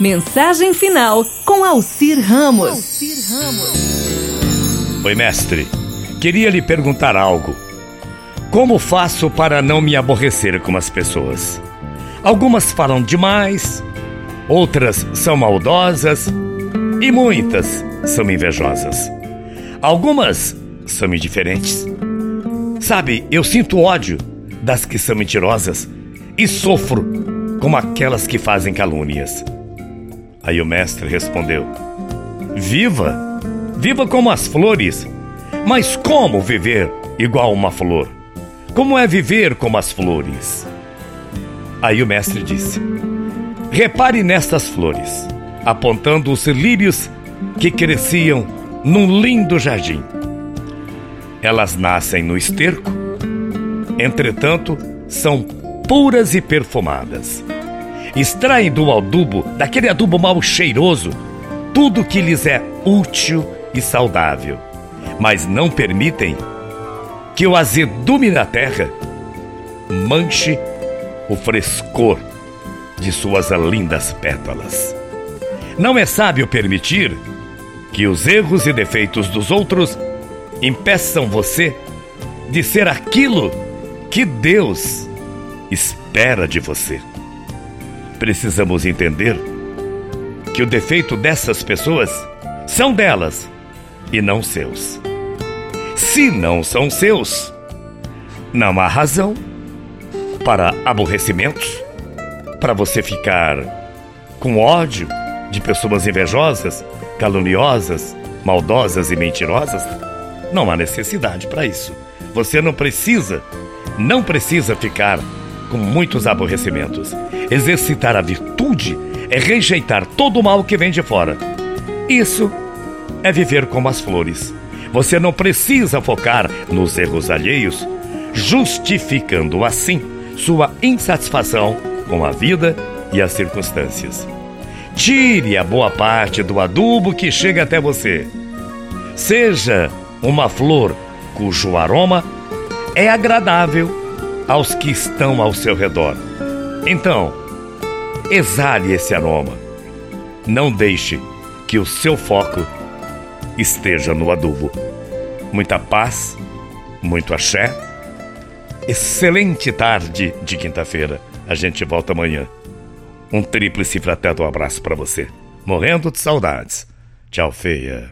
Mensagem final com Alcir Ramos. Ramos. Oi, mestre. Queria lhe perguntar algo. Como faço para não me aborrecer com as pessoas? Algumas falam demais, outras são maldosas e muitas são invejosas. Algumas são indiferentes. Sabe, eu sinto ódio das que são mentirosas e sofro como aquelas que fazem calúnias. Aí o mestre respondeu: Viva! Viva como as flores! Mas como viver igual uma flor? Como é viver como as flores? Aí o mestre disse: Repare nestas flores, apontando os lírios que cresciam num lindo jardim. Elas nascem no esterco, entretanto, são puras e perfumadas extraem do adubo, daquele adubo mal cheiroso, tudo que lhes é útil e saudável, mas não permitem que o azedume da terra manche o frescor de suas lindas pétalas. Não é sábio permitir que os erros e defeitos dos outros impeçam você de ser aquilo que Deus espera de você precisamos entender que o defeito dessas pessoas são delas e não seus. Se não são seus, não há razão para aborrecimentos, para você ficar com ódio de pessoas invejosas, caluniosas, maldosas e mentirosas. Não há necessidade para isso. Você não precisa, não precisa ficar com muitos aborrecimentos. Exercitar a virtude é rejeitar todo o mal que vem de fora. Isso é viver como as flores. Você não precisa focar nos erros alheios, justificando assim sua insatisfação com a vida e as circunstâncias. Tire a boa parte do adubo que chega até você. Seja uma flor cujo aroma é agradável aos que estão ao seu redor. Então, exale esse aroma. Não deixe que o seu foco esteja no adubo. Muita paz, muito axé. Excelente tarde de quinta-feira. A gente volta amanhã. Um tríplice fraterno abraço para você. Morrendo de saudades. Tchau, feia.